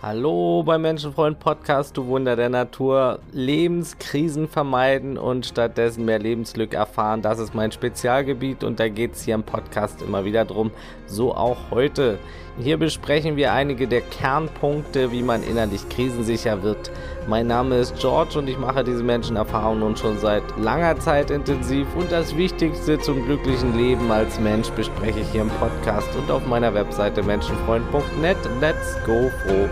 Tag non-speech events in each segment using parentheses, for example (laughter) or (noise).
Hallo beim Menschenfreund Podcast, du Wunder der Natur. Lebenskrisen vermeiden und stattdessen mehr Lebensglück erfahren, das ist mein Spezialgebiet und da geht es hier im Podcast immer wieder drum. So auch heute. Hier besprechen wir einige der Kernpunkte, wie man innerlich krisensicher wird. Mein Name ist George und ich mache diese Menschenerfahrung nun schon seit langer Zeit intensiv und das Wichtigste zum glücklichen Leben als Mensch bespreche ich hier im Podcast und auf meiner Webseite menschenfreund.net. Let's go froh!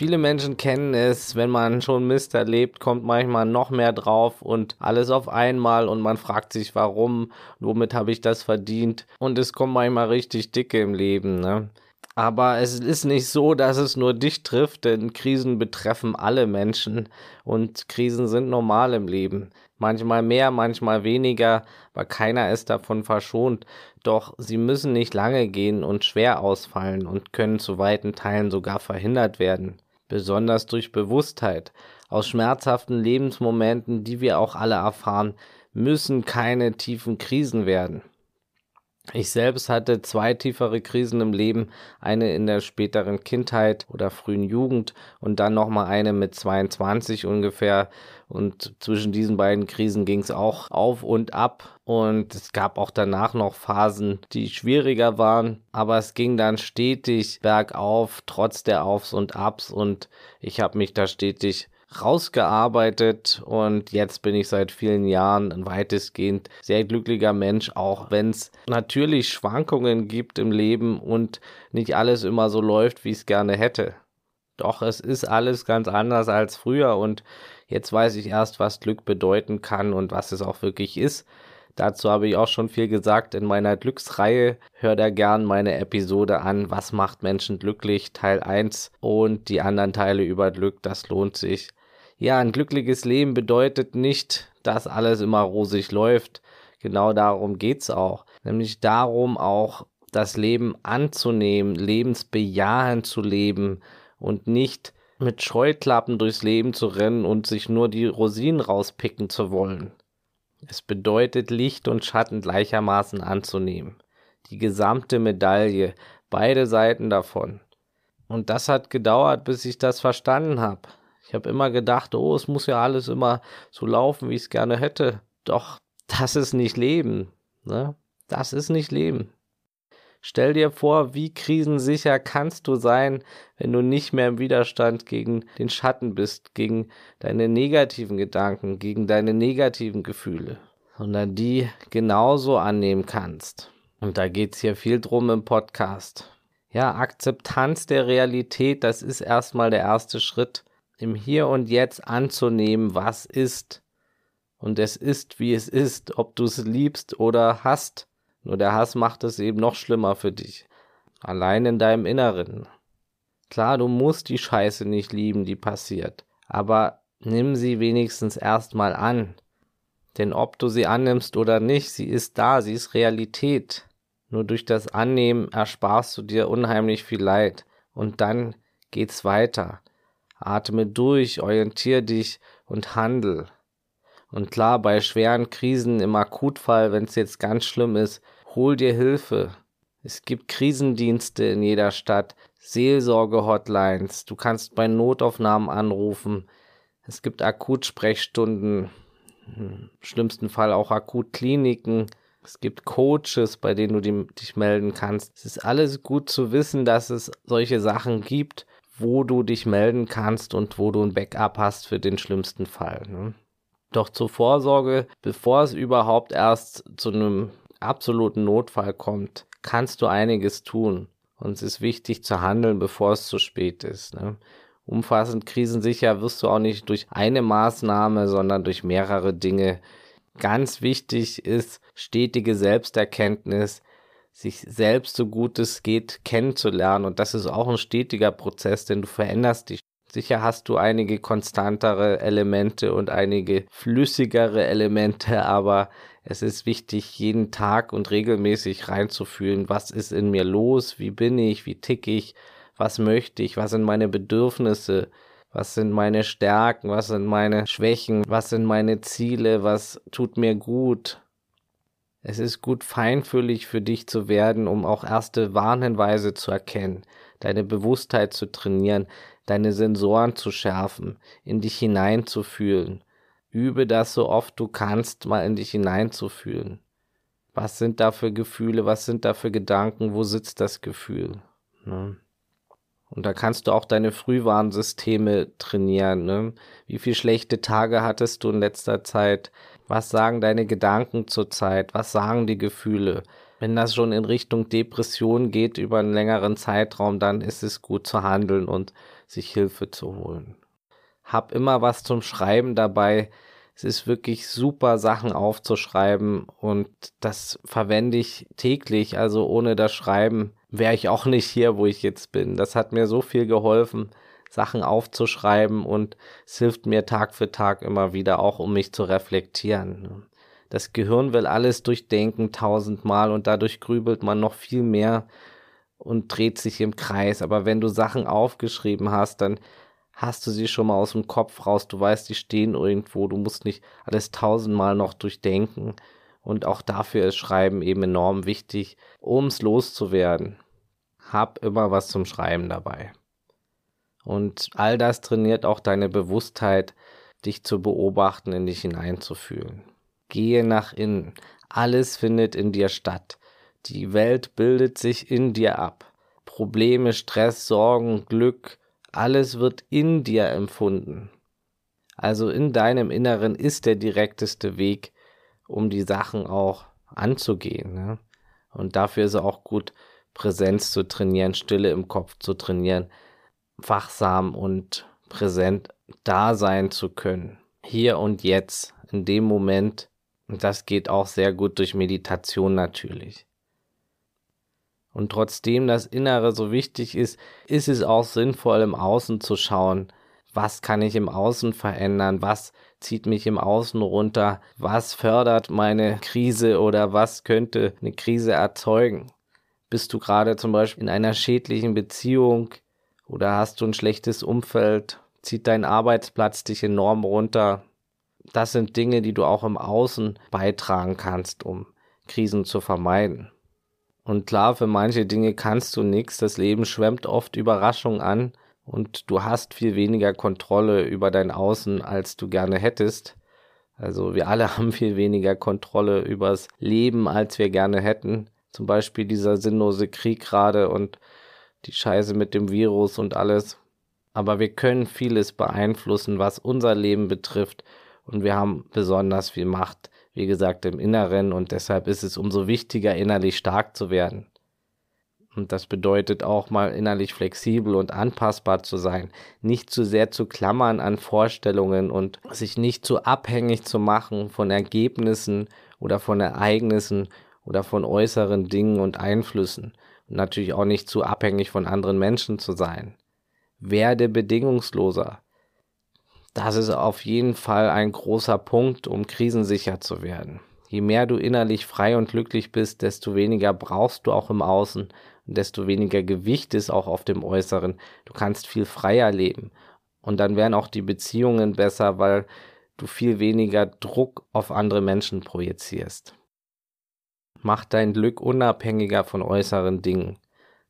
Viele Menschen kennen es, wenn man schon Mist erlebt, kommt manchmal noch mehr drauf und alles auf einmal und man fragt sich, warum, womit habe ich das verdient und es kommt manchmal richtig dicke im Leben. Ne? Aber es ist nicht so, dass es nur dich trifft, denn Krisen betreffen alle Menschen und Krisen sind normal im Leben. Manchmal mehr, manchmal weniger, aber keiner ist davon verschont. Doch sie müssen nicht lange gehen und schwer ausfallen und können zu weiten Teilen sogar verhindert werden besonders durch Bewusstheit. Aus schmerzhaften Lebensmomenten, die wir auch alle erfahren, müssen keine tiefen Krisen werden. Ich selbst hatte zwei tiefere Krisen im Leben, eine in der späteren Kindheit oder frühen Jugend und dann nochmal eine mit 22 ungefähr. Und zwischen diesen beiden Krisen ging es auch auf und ab. Und es gab auch danach noch Phasen, die schwieriger waren. Aber es ging dann stetig bergauf, trotz der Aufs und Abs. Und ich habe mich da stetig rausgearbeitet und jetzt bin ich seit vielen Jahren ein weitestgehend sehr glücklicher Mensch, auch wenn es natürlich Schwankungen gibt im Leben und nicht alles immer so läuft, wie ich es gerne hätte. Doch es ist alles ganz anders als früher und jetzt weiß ich erst, was Glück bedeuten kann und was es auch wirklich ist. Dazu habe ich auch schon viel gesagt in meiner Glücksreihe. Hör da gern meine Episode an, was macht Menschen glücklich, Teil 1 und die anderen Teile über Glück, das lohnt sich. Ja, ein glückliches Leben bedeutet nicht, dass alles immer rosig läuft. Genau darum geht's auch. Nämlich darum auch das Leben anzunehmen, lebensbejahend zu leben und nicht mit Scheuklappen durchs Leben zu rennen und sich nur die Rosinen rauspicken zu wollen. Es bedeutet Licht und Schatten gleichermaßen anzunehmen. Die gesamte Medaille, beide Seiten davon. Und das hat gedauert, bis ich das verstanden habe. Ich habe immer gedacht, oh, es muss ja alles immer so laufen, wie ich es gerne hätte. Doch das ist nicht Leben. Ne? Das ist nicht Leben. Stell dir vor, wie krisensicher kannst du sein, wenn du nicht mehr im Widerstand gegen den Schatten bist, gegen deine negativen Gedanken, gegen deine negativen Gefühle, sondern die genauso annehmen kannst. Und da geht es hier viel drum im Podcast. Ja, Akzeptanz der Realität, das ist erstmal der erste Schritt im Hier und Jetzt anzunehmen, was ist. Und es ist, wie es ist, ob du es liebst oder hast. Nur der Hass macht es eben noch schlimmer für dich. Allein in deinem Inneren. Klar, du musst die Scheiße nicht lieben, die passiert. Aber nimm sie wenigstens erstmal an. Denn ob du sie annimmst oder nicht, sie ist da, sie ist Realität. Nur durch das Annehmen ersparst du dir unheimlich viel Leid. Und dann geht's weiter. Atme durch, orientier dich und handel. Und klar, bei schweren Krisen im Akutfall, wenn es jetzt ganz schlimm ist, hol dir Hilfe. Es gibt Krisendienste in jeder Stadt, Seelsorge-Hotlines, du kannst bei Notaufnahmen anrufen. Es gibt Akutsprechstunden, im schlimmsten Fall auch Akutkliniken. Es gibt Coaches, bei denen du dich melden kannst. Es ist alles gut zu wissen, dass es solche Sachen gibt wo du dich melden kannst und wo du ein Backup hast für den schlimmsten Fall. Ne? Doch zur Vorsorge, bevor es überhaupt erst zu einem absoluten Notfall kommt, kannst du einiges tun. Und es ist wichtig zu handeln, bevor es zu spät ist. Ne? Umfassend krisensicher wirst du auch nicht durch eine Maßnahme, sondern durch mehrere Dinge. Ganz wichtig ist stetige Selbsterkenntnis, sich selbst so gut es geht kennenzulernen. Und das ist auch ein stetiger Prozess, denn du veränderst dich. Sicher hast du einige konstantere Elemente und einige flüssigere Elemente, aber es ist wichtig, jeden Tag und regelmäßig reinzufühlen, was ist in mir los, wie bin ich, wie tick ich, was möchte ich, was sind meine Bedürfnisse, was sind meine Stärken, was sind meine Schwächen, was sind meine Ziele, was tut mir gut, Es ist gut feinfühlig für dich zu werden, um auch erste Warnhinweise zu erkennen, deine Bewusstheit zu trainieren, deine Sensoren zu schärfen, in dich hineinzufühlen. Übe das so oft du kannst, mal in dich hineinzufühlen. Was sind da für Gefühle, was sind da für Gedanken, wo sitzt das Gefühl? Ne? Und da kannst du auch deine Frühwarnsysteme trainieren. Ne? Wie viele schlechte Tage hattest du in letzter Zeit? Was sagen deine Gedanken zurzeit? Was sagen die Gefühle? Wenn das schon in Richtung Depression geht über einen längeren Zeitraum, dann ist es gut zu handeln und sich Hilfe zu holen. Hab immer was zum Schreiben dabei. Es ist wirklich super, Sachen aufzuschreiben und das verwende ich täglich. Also ohne das Schreiben wäre ich auch nicht hier, wo ich jetzt bin. Das hat mir so viel geholfen, Sachen aufzuschreiben und es hilft mir Tag für Tag immer wieder auch, um mich zu reflektieren. Das Gehirn will alles durchdenken tausendmal und dadurch grübelt man noch viel mehr und dreht sich im Kreis. Aber wenn du Sachen aufgeschrieben hast, dann hast du sie schon mal aus dem Kopf raus. Du weißt, die stehen irgendwo. Du musst nicht alles tausendmal noch durchdenken. Und auch dafür ist Schreiben eben enorm wichtig, um es loszuwerden. Hab immer was zum Schreiben dabei. Und all das trainiert auch deine Bewusstheit, dich zu beobachten, in dich hineinzufühlen. Gehe nach innen. Alles findet in dir statt. Die Welt bildet sich in dir ab. Probleme, Stress, Sorgen, Glück, alles wird in dir empfunden. Also in deinem Inneren ist der direkteste Weg, um die Sachen auch anzugehen. Ne? Und dafür ist es auch gut, Präsenz zu trainieren, Stille im Kopf zu trainieren, wachsam und präsent da sein zu können. Hier und jetzt, in dem Moment. Und das geht auch sehr gut durch Meditation natürlich. Und trotzdem das Innere so wichtig ist, ist es auch sinnvoll, im Außen zu schauen, was kann ich im Außen verändern, was zieht mich im Außen runter, was fördert meine Krise oder was könnte eine Krise erzeugen. Bist du gerade zum Beispiel in einer schädlichen Beziehung oder hast du ein schlechtes Umfeld, zieht dein Arbeitsplatz dich enorm runter. Das sind Dinge, die du auch im Außen beitragen kannst, um Krisen zu vermeiden. Und klar, für manche Dinge kannst du nichts. Das Leben schwemmt oft Überraschungen an und du hast viel weniger Kontrolle über dein Außen, als du gerne hättest. Also wir alle (laughs) haben viel weniger Kontrolle übers Leben, als wir gerne hätten. Zum Beispiel dieser sinnlose Krieg gerade und die Scheiße mit dem Virus und alles. Aber wir können vieles beeinflussen, was unser Leben betrifft. Und wir haben besonders viel Macht, wie gesagt, im Inneren. Und deshalb ist es umso wichtiger, innerlich stark zu werden. Und das bedeutet auch mal innerlich flexibel und anpassbar zu sein, nicht zu sehr zu klammern an Vorstellungen und sich nicht zu abhängig zu machen von Ergebnissen oder von Ereignissen oder von äußeren Dingen und Einflüssen natürlich auch nicht zu abhängig von anderen Menschen zu sein. Werde bedingungsloser. Das ist auf jeden Fall ein großer Punkt, um krisensicher zu werden. Je mehr du innerlich frei und glücklich bist, desto weniger brauchst du auch im Außen desto weniger Gewicht ist auch auf dem Äußeren. Du kannst viel freier leben. Und dann werden auch die Beziehungen besser, weil du viel weniger Druck auf andere Menschen projizierst. Mach dein Glück unabhängiger von äußeren Dingen.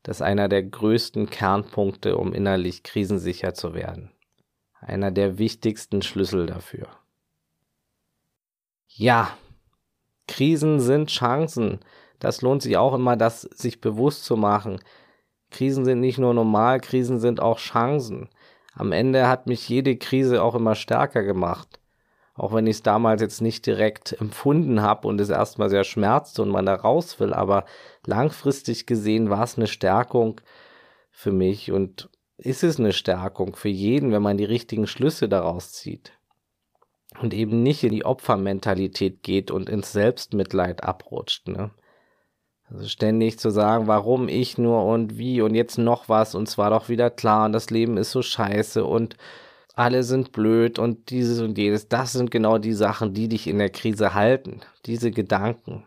Das ist einer der größten Kernpunkte, um innerlich krisensicher zu werden. Einer der wichtigsten Schlüssel dafür. Ja, Krisen sind Chancen das lohnt sich auch immer, das sich bewusst zu machen. Krisen sind nicht nur normal, Krisen sind auch Chancen. Am Ende hat mich jede Krise auch immer stärker gemacht. Auch wenn ich es damals jetzt nicht direkt empfunden habe und es erstmal sehr schmerzte und man da raus will, aber langfristig gesehen war es eine Stärkung für mich und ist es eine Stärkung für jeden, wenn man die richtigen Schlüsse daraus zieht und eben nicht in die Opfermentalität geht und ins Selbstmitleid abrutscht. Ne? Also ständig zu sagen, warum ich nur und wie und jetzt noch was und zwar doch wieder klar und das Leben ist so scheiße und alle sind blöd und dieses und jenes. Das sind genau die Sachen, die dich in der Krise halten. Diese Gedanken.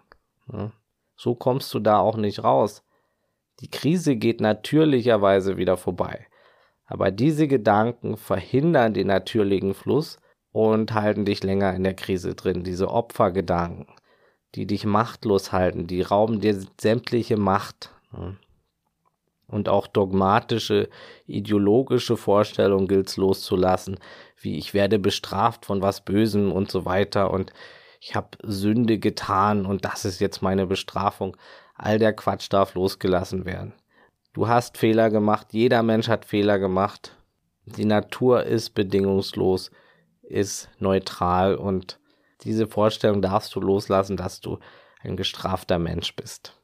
So kommst du da auch nicht raus. Die Krise geht natürlicherweise wieder vorbei. Aber diese Gedanken verhindern den natürlichen Fluss und halten dich länger in der Krise drin. Diese Opfergedanken die dich machtlos halten, die rauben dir sämtliche Macht. Und auch dogmatische, ideologische Vorstellungen gilt es loszulassen, wie ich werde bestraft von was Bösem und so weiter und ich habe Sünde getan und das ist jetzt meine Bestrafung. All der Quatsch darf losgelassen werden. Du hast Fehler gemacht, jeder Mensch hat Fehler gemacht. Die Natur ist bedingungslos, ist neutral und diese Vorstellung darfst du loslassen, dass du ein gestrafter Mensch bist.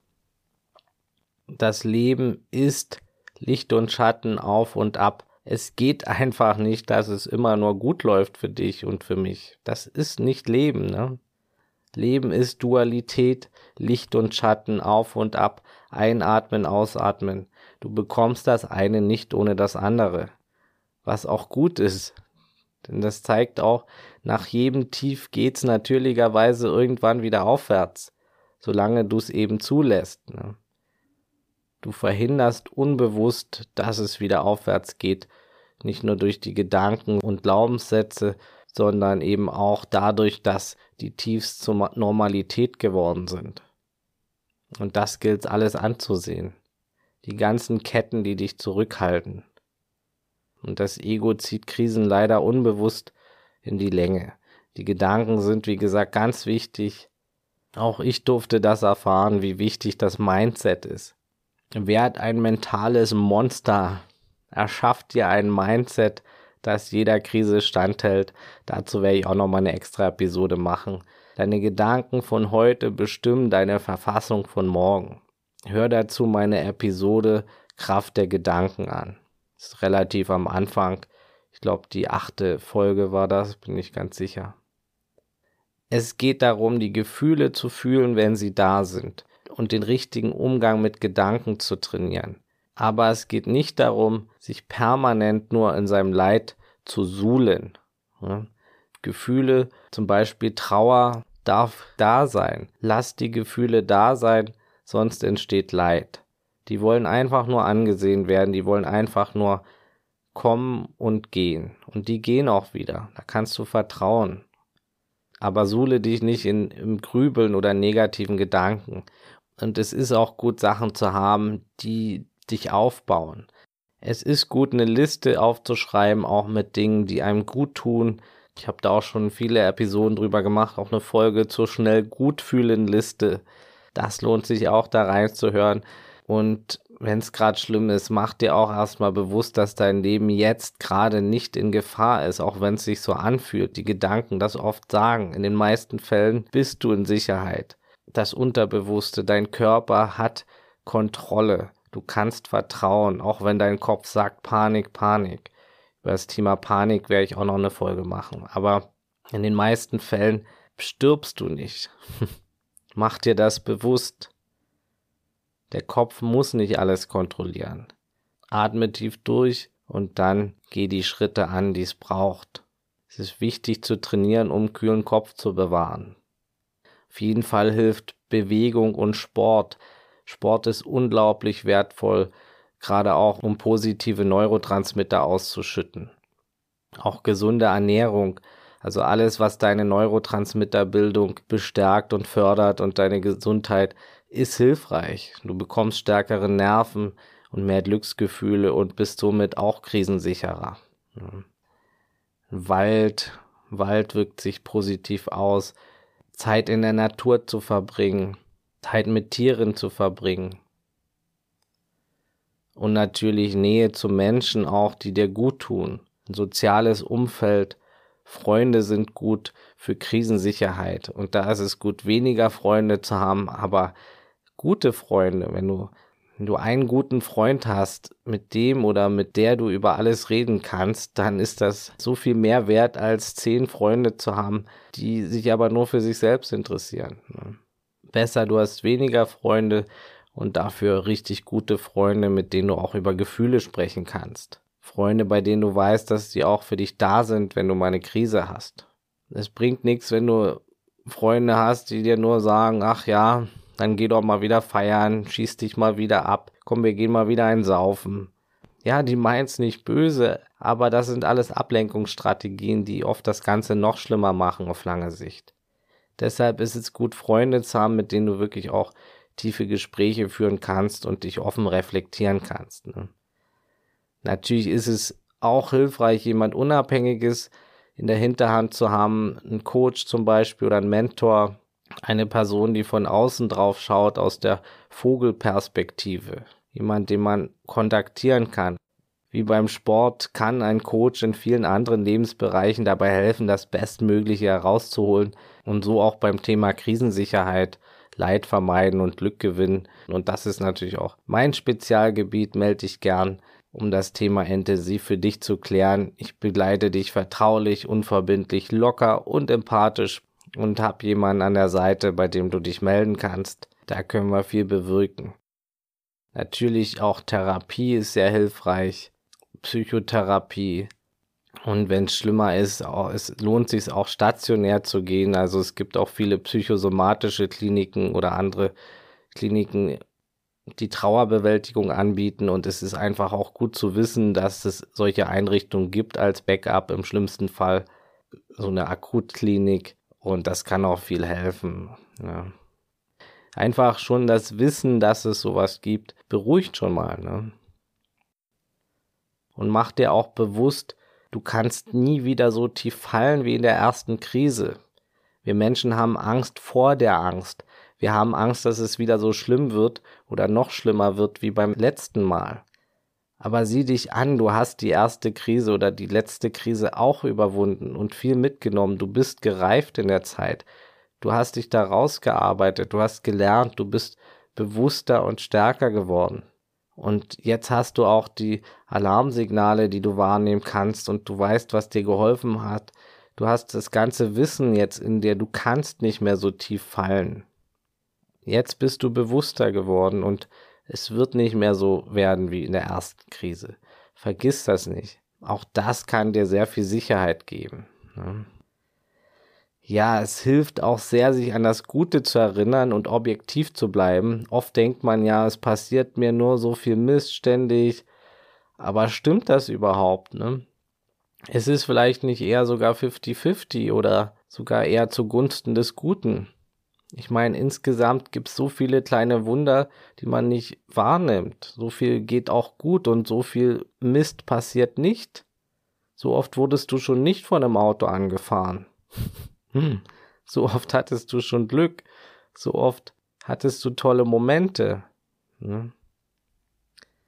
Das Leben ist Licht und Schatten auf und ab. Es geht (laughs) einfach nicht, dass es immer nur gut läuft für dich und für mich. Das ist nicht Leben, ne? Leben ist Dualität, Licht und Schatten auf und ab, einatmen, ausatmen. Du bekommst das eine nicht ohne das andere. Was auch gut ist. Denn das zeigt auch, nach jedem Tief geht's natürlicherweise irgendwann wieder aufwärts, solange du es eben zulässt. Ne? Du verhinderst unbewusst, dass es wieder aufwärts geht, nicht nur durch die Gedanken und Glaubenssätze, sondern eben auch dadurch, dass die Tiefs zur Normalität geworden sind. Und das gilt alles anzusehen. Die ganzen Ketten, die dich zurückhalten. Und das Ego zieht Krisen leider unbewusst in die Länge. Die Gedanken sind, wie gesagt, ganz wichtig. Auch ich durfte das erfahren, wie wichtig das Mindset ist. Werd ein mentales Monster. Erschafft dir ein Mindset, das jeder Krise standhält. Dazu werde ich auch nochmal eine extra Episode machen. Deine Gedanken von heute bestimmen deine Verfassung von morgen. Hör dazu meine Episode Kraft der Gedanken an. Ist relativ am Anfang. Ich glaube, die achte Folge war das, bin ich ganz sicher. Es geht darum, die Gefühle zu fühlen, wenn sie da sind und den richtigen Umgang mit Gedanken zu trainieren. Aber es geht nicht darum, sich permanent nur in seinem Leid zu suhlen. Ja. Gefühle, zum Beispiel Trauer, darf da sein. Lass die Gefühle da sein, sonst entsteht Leid. Die wollen einfach nur angesehen werden, die wollen einfach nur kommen und gehen. Und die gehen auch wieder. Da kannst du vertrauen. Aber suhle dich nicht in, im Grübeln oder negativen Gedanken. Und es ist auch gut, Sachen zu haben, die dich aufbauen. Es ist gut, eine Liste aufzuschreiben, auch mit Dingen, die einem gut tun. Ich habe da auch schon viele Episoden drüber gemacht, auch eine Folge zur schnell gut fühlen Liste. Das lohnt sich auch da reinzuhören. Und wenn es gerade schlimm ist, mach dir auch erstmal bewusst, dass dein Leben jetzt gerade nicht in Gefahr ist, auch wenn es sich so anfühlt. Die Gedanken das oft sagen. In den meisten Fällen bist du in Sicherheit das Unterbewusste, dein Körper hat Kontrolle. Du kannst vertrauen, auch wenn dein Kopf sagt Panik, Panik. Über das Thema Panik werde ich auch noch eine Folge machen. Aber in den meisten Fällen stirbst du nicht. (laughs) Mach dir das bewusst. Der Kopf muss nicht alles kontrollieren. Atme tief durch und dann geh die Schritte an, die es braucht. Es ist wichtig zu trainieren, um kühlen Kopf zu bewahren. Auf jeden Fall hilft Bewegung und Sport. Sport ist unglaublich wertvoll, gerade auch um positive Neurotransmitter auszuschütten. Auch gesunde Ernährung, also alles, was deine Neurotransmitterbildung bestärkt und fördert und deine Gesundheit, ist hilfreich. Du bekommst stärkere Nerven und mehr Glücksgefühle und bist somit auch krisensicherer. Wald, Wald wirkt sich positiv aus. Zeit in der Natur zu verbringen, Zeit mit Tieren zu verbringen. Und natürlich Nähe zu Menschen auch, die dir gut tun. Ein soziales Umfeld, Freunde sind gut für Krisensicherheit. Und da ist es gut, weniger Freunde zu haben, aber gute Freunde, wenn du wenn du einen guten Freund hast, mit dem oder mit der du über alles reden kannst, dann ist das so viel mehr wert, als zehn Freunde zu haben, die sich aber nur für sich selbst interessieren. Ne? Besser, du hast weniger Freunde und dafür richtig gute Freunde, mit denen du auch über Gefühle sprechen kannst. Freunde, bei denen du weißt, dass sie auch für dich da sind, wenn du mal eine Krise hast. Es bringt nichts, wenn du Freunde hast, die dir nur sagen, ach ja, dann geh doch mal wieder feiern, schieß dich mal wieder ab, komm, wir gehen mal wieder ein Saufen. Ja, die meint's nicht böse, aber das sind alles Ablenkungsstrategien, die oft das Ganze noch schlimmer machen auf lange Sicht. Deshalb ist es gut, Freunde zu haben, mit denen du wirklich auch tiefe Gespräche führen kannst und dich offen reflektieren kannst. Ne? Natürlich ist es auch hilfreich, jemand Unabhängiges in der Hinterhand zu haben, einen Coach zum Beispiel oder einen Mentor, eine Person, die von außen drauf schaut, aus der Vogelperspektive. Jemand, den man kontaktieren kann. Wie beim Sport kann ein Coach in vielen anderen Lebensbereichen dabei helfen, das Bestmögliche herauszuholen und so auch beim Thema Krisensicherheit, Leid vermeiden und Glück gewinnen. Und das ist natürlich auch mein Spezialgebiet, melde dich gern, um das Thema intensiv für dich zu klären. Ich begleite dich vertraulich, unverbindlich, locker und empathisch und hab jemanden an der Seite, bei dem du dich melden kannst. Da können wir viel bewirken. Natürlich auch Therapie ist sehr hilfreich. Psychotherapie. Und wenn es schlimmer ist, auch, es lohnt sich auch stationär zu gehen. Also es gibt auch viele psychosomatische Kliniken oder andere Kliniken, die Trauerbewältigung anbieten. Und es ist einfach auch gut zu wissen, dass es solche Einrichtungen gibt als Backup im schlimmsten Fall. So eine Akutklinik. Und das kann auch viel helfen. Ja. Einfach schon das Wissen, dass es sowas gibt, beruhigt schon mal. Ne? Und mach dir auch bewusst, du kannst nie wieder so tief fallen wie in der ersten Krise. Wir Menschen haben Angst vor der Angst. Wir haben Angst, dass es wieder so schlimm wird oder noch schlimmer wird wie beim letzten Mal. Aber sieh dich an, du hast die erste Krise oder die letzte Krise auch überwunden und viel mitgenommen. Du bist gereift in der Zeit. Du hast dich da rausgearbeitet, du hast gelernt, du bist bewusster und stärker geworden. Und jetzt hast du auch die Alarmsignale, die du wahrnehmen kannst und du weißt, was dir geholfen hat. Du hast das ganze Wissen jetzt in dir, du kannst nicht mehr so tief fallen. Jetzt bist du bewusster geworden und es wird nicht mehr so werden wie in der ersten Krise. Vergiss das nicht. Auch das kann dir sehr viel Sicherheit geben. Ne? Ja, es hilft auch sehr, sich an das Gute zu erinnern und objektiv zu bleiben. Oft denkt man ja, es passiert mir nur so viel Mist ständig. Aber stimmt das überhaupt, ne? Es ist vielleicht nicht eher sogar 50-50 oder sogar eher zugunsten des Guten. Ich meine, insgesamt gibt es so viele kleine Wunder, die man nicht wahrnimmt. So viel geht auch gut und so viel Mist passiert nicht. So oft wurdest du schon nicht von einem Auto angefahren. (laughs) Hm, so oft hattest du schon Glück. So oft hattest du tolle Momente. Hm.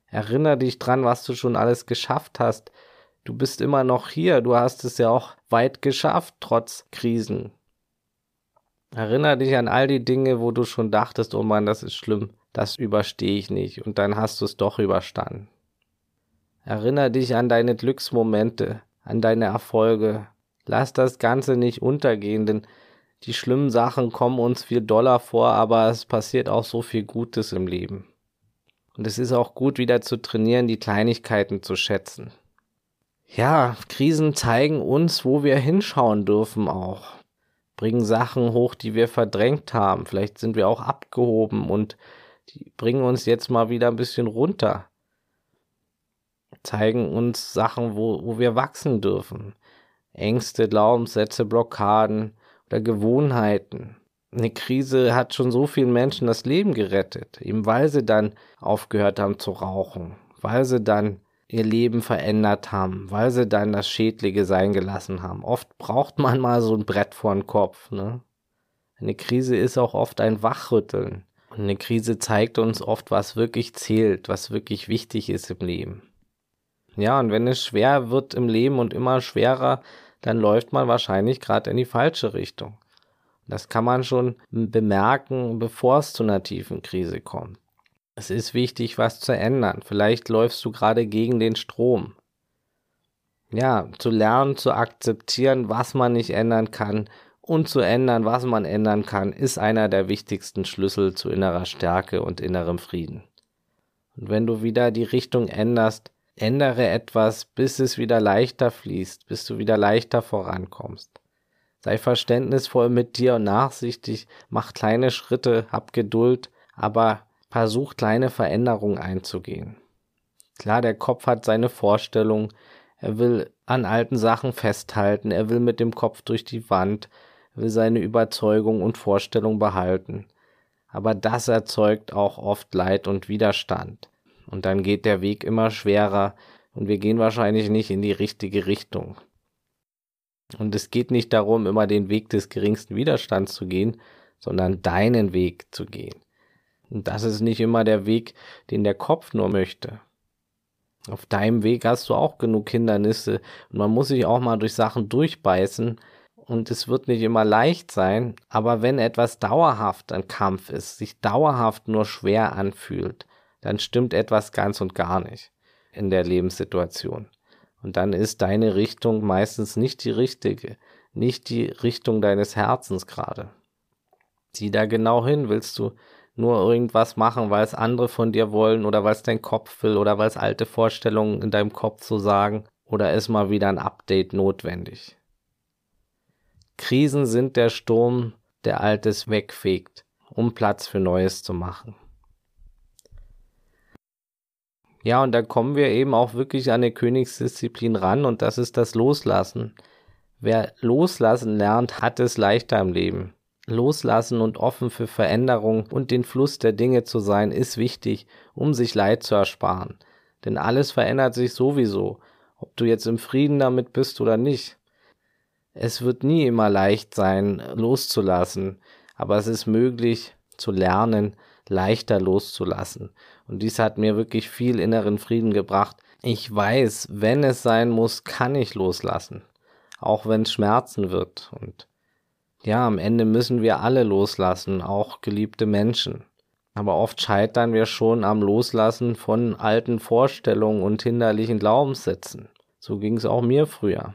Erinner dich dran, was du schon alles geschafft hast. Du bist immer noch hier. Du hast es ja auch weit geschafft, trotz Krisen. Erinner dich an all die Dinge, wo du schon dachtest, oh Mann, das ist schlimm, das überstehe ich nicht, und dann hast du es doch überstanden. Erinner dich an deine Glücksmomente, an deine Erfolge. Lass das Ganze nicht untergehen, denn die schlimmen Sachen kommen uns viel doller vor, aber es passiert auch so viel Gutes im Leben. Und es ist auch gut, wieder zu trainieren, die Kleinigkeiten zu schätzen. Ja, Krisen zeigen uns, wo wir hinschauen dürfen auch bringen Sachen hoch, die wir verdrängt haben. Vielleicht sind wir auch abgehoben und die bringen uns jetzt mal wieder ein bisschen runter. Zeigen uns Sachen, wo, wo wir wachsen dürfen. Ängste, Glaubenssätze, Blockaden oder Gewohnheiten. Eine Krise hat schon so vielen Menschen das Leben gerettet, eben weil sie dann aufgehört haben zu rauchen, weil sie dann ihr Leben verändert haben, weil sie dann das Schädliche sein gelassen haben. Oft braucht man mal so ein Brett vor den Kopf. Ne? Eine Krise ist auch oft ein Wachrütteln. Und eine Krise zeigt uns oft, was wirklich zählt, was wirklich wichtig ist im Leben. Ja, und wenn es schwer wird im Leben und immer schwerer, dann läuft man wahrscheinlich gerade in die falsche Richtung. Das kann man schon bemerken, bevor es zu einer tiefen Krise kommt. Es ist wichtig, was zu ändern. Vielleicht läufst du gerade gegen den Strom. Ja, zu lernen, zu akzeptieren, was man nicht ändern kann und zu ändern, was man ändern kann, ist einer der wichtigsten Schlüssel zu innerer Stärke und innerem Frieden. Und wenn du wieder die Richtung änderst, ändere etwas, bis es wieder leichter fließt, bis du wieder leichter vorankommst. Sei verständnisvoll mit dir und nachsichtig, mach kleine Schritte, hab Geduld, aber versucht kleine Veränderungen einzugehen. Klar, der Kopf hat seine Vorstellung, er will an alten Sachen festhalten, er will mit dem Kopf durch die Wand, will seine Überzeugung und Vorstellung behalten. Aber das erzeugt auch oft Leid und Widerstand. Und dann geht der Weg immer schwerer und wir gehen wahrscheinlich nicht in die richtige Richtung. Und es geht nicht darum, immer den Weg des geringsten Widerstands zu gehen, sondern deinen Weg zu gehen. Und das ist nicht immer der Weg, den der Kopf nur möchte. Auf deinem Weg hast du auch genug Hindernisse und man muss sich auch mal durch Sachen durchbeißen und es wird nicht immer leicht sein, aber wenn etwas dauerhaft ein Kampf ist, sich dauerhaft nur schwer anfühlt, dann stimmt etwas ganz und gar nicht in der Lebenssituation. Und dann ist deine Richtung meistens nicht die richtige, nicht die Richtung deines Herzens gerade. Sieh da genau hin, willst du nur irgendwas machen, weil es andere von dir wollen oder weil es dein Kopf will oder weil es alte Vorstellungen in deinem Kopf so sagen oder ist mal wieder ein Update notwendig. Krisen sind der Sturm, der Altes wegfegt, um Platz für Neues zu machen. Ja, und da kommen wir eben auch wirklich an eine Königsdisziplin ran und das ist das Loslassen. Wer loslassen lernt, hat es leichter im Leben. Loslassen und offen für Veränderung und den Fluss der Dinge zu sein, ist wichtig, um sich Leid zu ersparen. Denn alles verändert sich sowieso, ob du jetzt im Frieden damit bist oder nicht. Es wird nie immer leicht sein, loszulassen, aber es ist möglich zu lernen, leichter loszulassen. Und dies hat mir wirklich viel inneren Frieden gebracht. Ich weiß, wenn es sein muss, kann ich loslassen, auch wenn es Schmerzen wird. Und ja, am Ende müssen wir alle loslassen, auch geliebte Menschen. Aber oft scheitern wir schon am Loslassen von alten Vorstellungen und hinderlichen Glaubenssätzen. So ging es auch mir früher.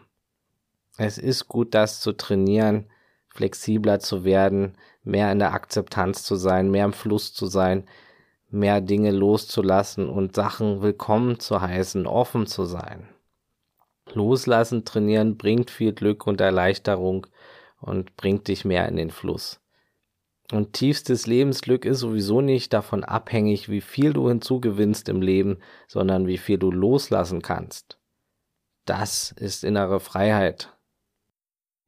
Es ist gut, das zu trainieren, flexibler zu werden, mehr in der Akzeptanz zu sein, mehr im Fluss zu sein, mehr Dinge loszulassen und Sachen willkommen zu heißen, offen zu sein. Loslassen, trainieren bringt viel Glück und Erleichterung und bringt dich mehr in den Fluss. Und tiefstes Lebensglück ist sowieso nicht davon abhängig, wie viel du hinzugewinnst im Leben, sondern wie viel du loslassen kannst. Das ist innere Freiheit.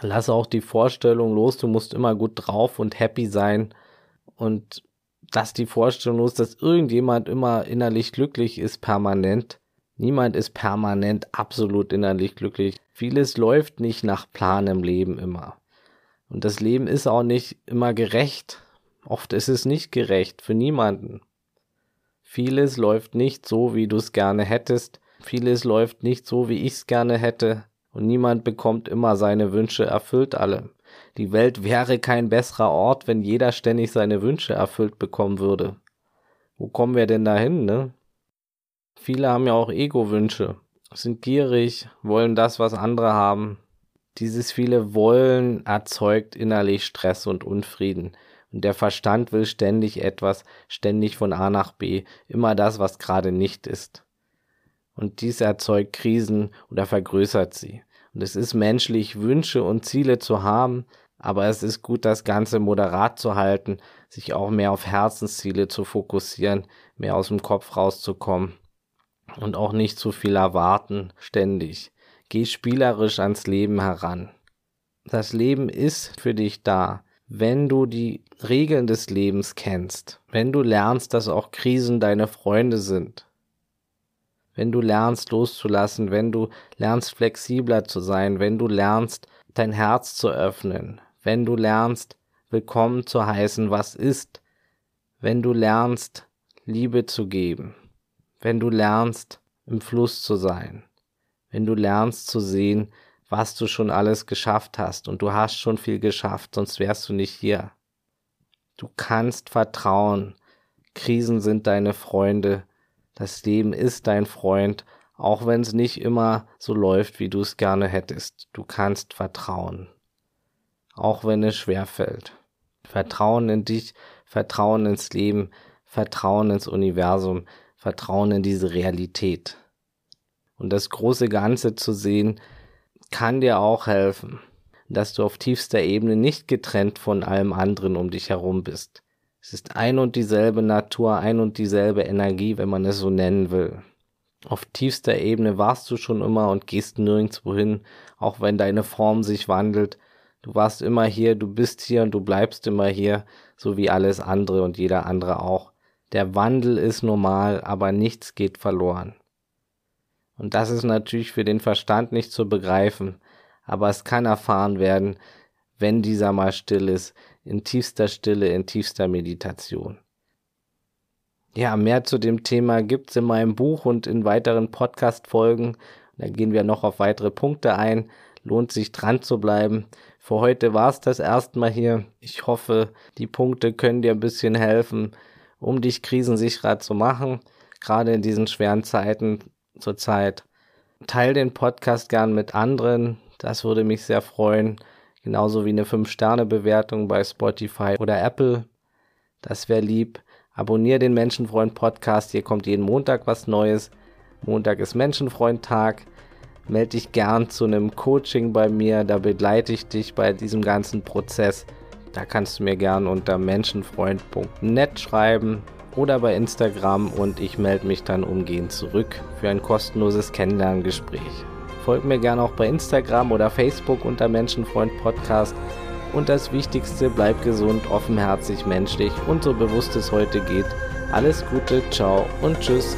Lass auch die Vorstellung los, du musst immer gut drauf und happy sein und lass die Vorstellung los, dass irgendjemand immer innerlich glücklich ist, permanent. Niemand ist permanent absolut innerlich glücklich. Vieles läuft nicht nach Plan im Leben immer. Und das Leben ist auch nicht immer gerecht. Oft ist es nicht gerecht für niemanden. Vieles läuft nicht so, wie du es gerne hättest. Vieles läuft nicht so, wie ich es gerne hätte. Und niemand bekommt immer seine Wünsche erfüllt alle. Die Welt wäre kein besserer Ort, wenn jeder ständig seine Wünsche erfüllt bekommen würde. Wo kommen wir denn dahin, ne? Viele haben ja auch Ego-Wünsche, sind gierig, wollen das, was andere haben, dieses viele Wollen erzeugt innerlich Stress und Unfrieden. Und der Verstand will ständig etwas, ständig von A nach B, immer das, was gerade nicht ist. Und dies erzeugt Krisen oder vergrößert sie. Und es ist menschlich, Wünsche und Ziele zu haben, aber es ist gut, das Ganze moderat zu halten, sich auch mehr auf Herzensziele zu fokussieren, mehr aus dem Kopf rauszukommen und auch nicht zu viel erwarten, ständig. Geh spielerisch ans Leben heran. Das Leben ist für dich da, wenn du die Regeln des Lebens kennst, wenn du lernst, dass auch Krisen deine Freunde sind, wenn du lernst loszulassen, wenn du lernst flexibler zu sein, wenn du lernst dein Herz zu öffnen, wenn du lernst willkommen zu heißen, was ist, wenn du lernst Liebe zu geben, wenn du lernst im Fluss zu sein wenn du lernst zu sehen, was du schon alles geschafft hast und du hast schon viel geschafft, sonst wärst du nicht hier. Du kannst vertrauen. Krisen sind deine Freunde. Das Leben ist dein Freund, auch wenn es nicht immer so läuft, wie du es gerne hättest. Du kannst vertrauen. Auch wenn es schwer fällt. Vertrauen in dich, Vertrauen ins Leben, Vertrauen ins Universum, Vertrauen in diese Realität und das große Ganze zu sehen, kann dir auch helfen, dass du auf tiefster Ebene nicht getrennt von allem anderen um dich herum bist. Es ist ein und dieselbe Natur, ein und dieselbe Energie, wenn man es so nennen will. Auf tiefster Ebene warst du schon immer und gehst nirgendwo hin, auch wenn deine Form sich wandelt, Du warst immer hier, du bist hier und du bleibst immer hier, so wie alles andere und jeder andere auch. Der Wandel ist normal, aber nichts geht verloren. Und das ist natürlich für den Verstand nicht zu begreifen, aber es kann erfahren werden, wenn dieser mal still ist, in tiefster Stille, in tiefster Meditation. Ja, mehr zu dem Thema gibt's in meinem Buch und in weiteren Podcast-Folgen. Da gehen wir noch auf weitere Punkte ein. Lohnt sich dran zu bleiben. Für heute war's das erstmal hier. Ich hoffe, die Punkte können dir ein bisschen helfen, um dich krisensicherer zu machen. Gerade in diesen schweren Zeiten zurzeit. Teil den Podcast gern mit anderen. Das würde mich sehr freuen. Genauso wie eine 5-Sterne-Bewertung bei Spotify oder Apple. Das wäre lieb. Abonnier den Menschenfreund Podcast. Hier kommt jeden Montag was Neues. Montag ist Menschenfreund-Tag. Melde dich gern zu einem Coaching bei mir. Da begleite ich dich bei diesem ganzen Prozess. Da kannst du mir gern unter menschenfreund.net schreiben oder bei Instagram und ich melde mich dann umgehend zurück für ein kostenloses Kennenlerngespräch. Folgt mir gerne auch bei Instagram oder Facebook unter Menschenfreund Podcast. Und das Wichtigste, bleib gesund, offenherzig, menschlich und so bewusst es heute geht. Alles Gute, ciao und tschüss.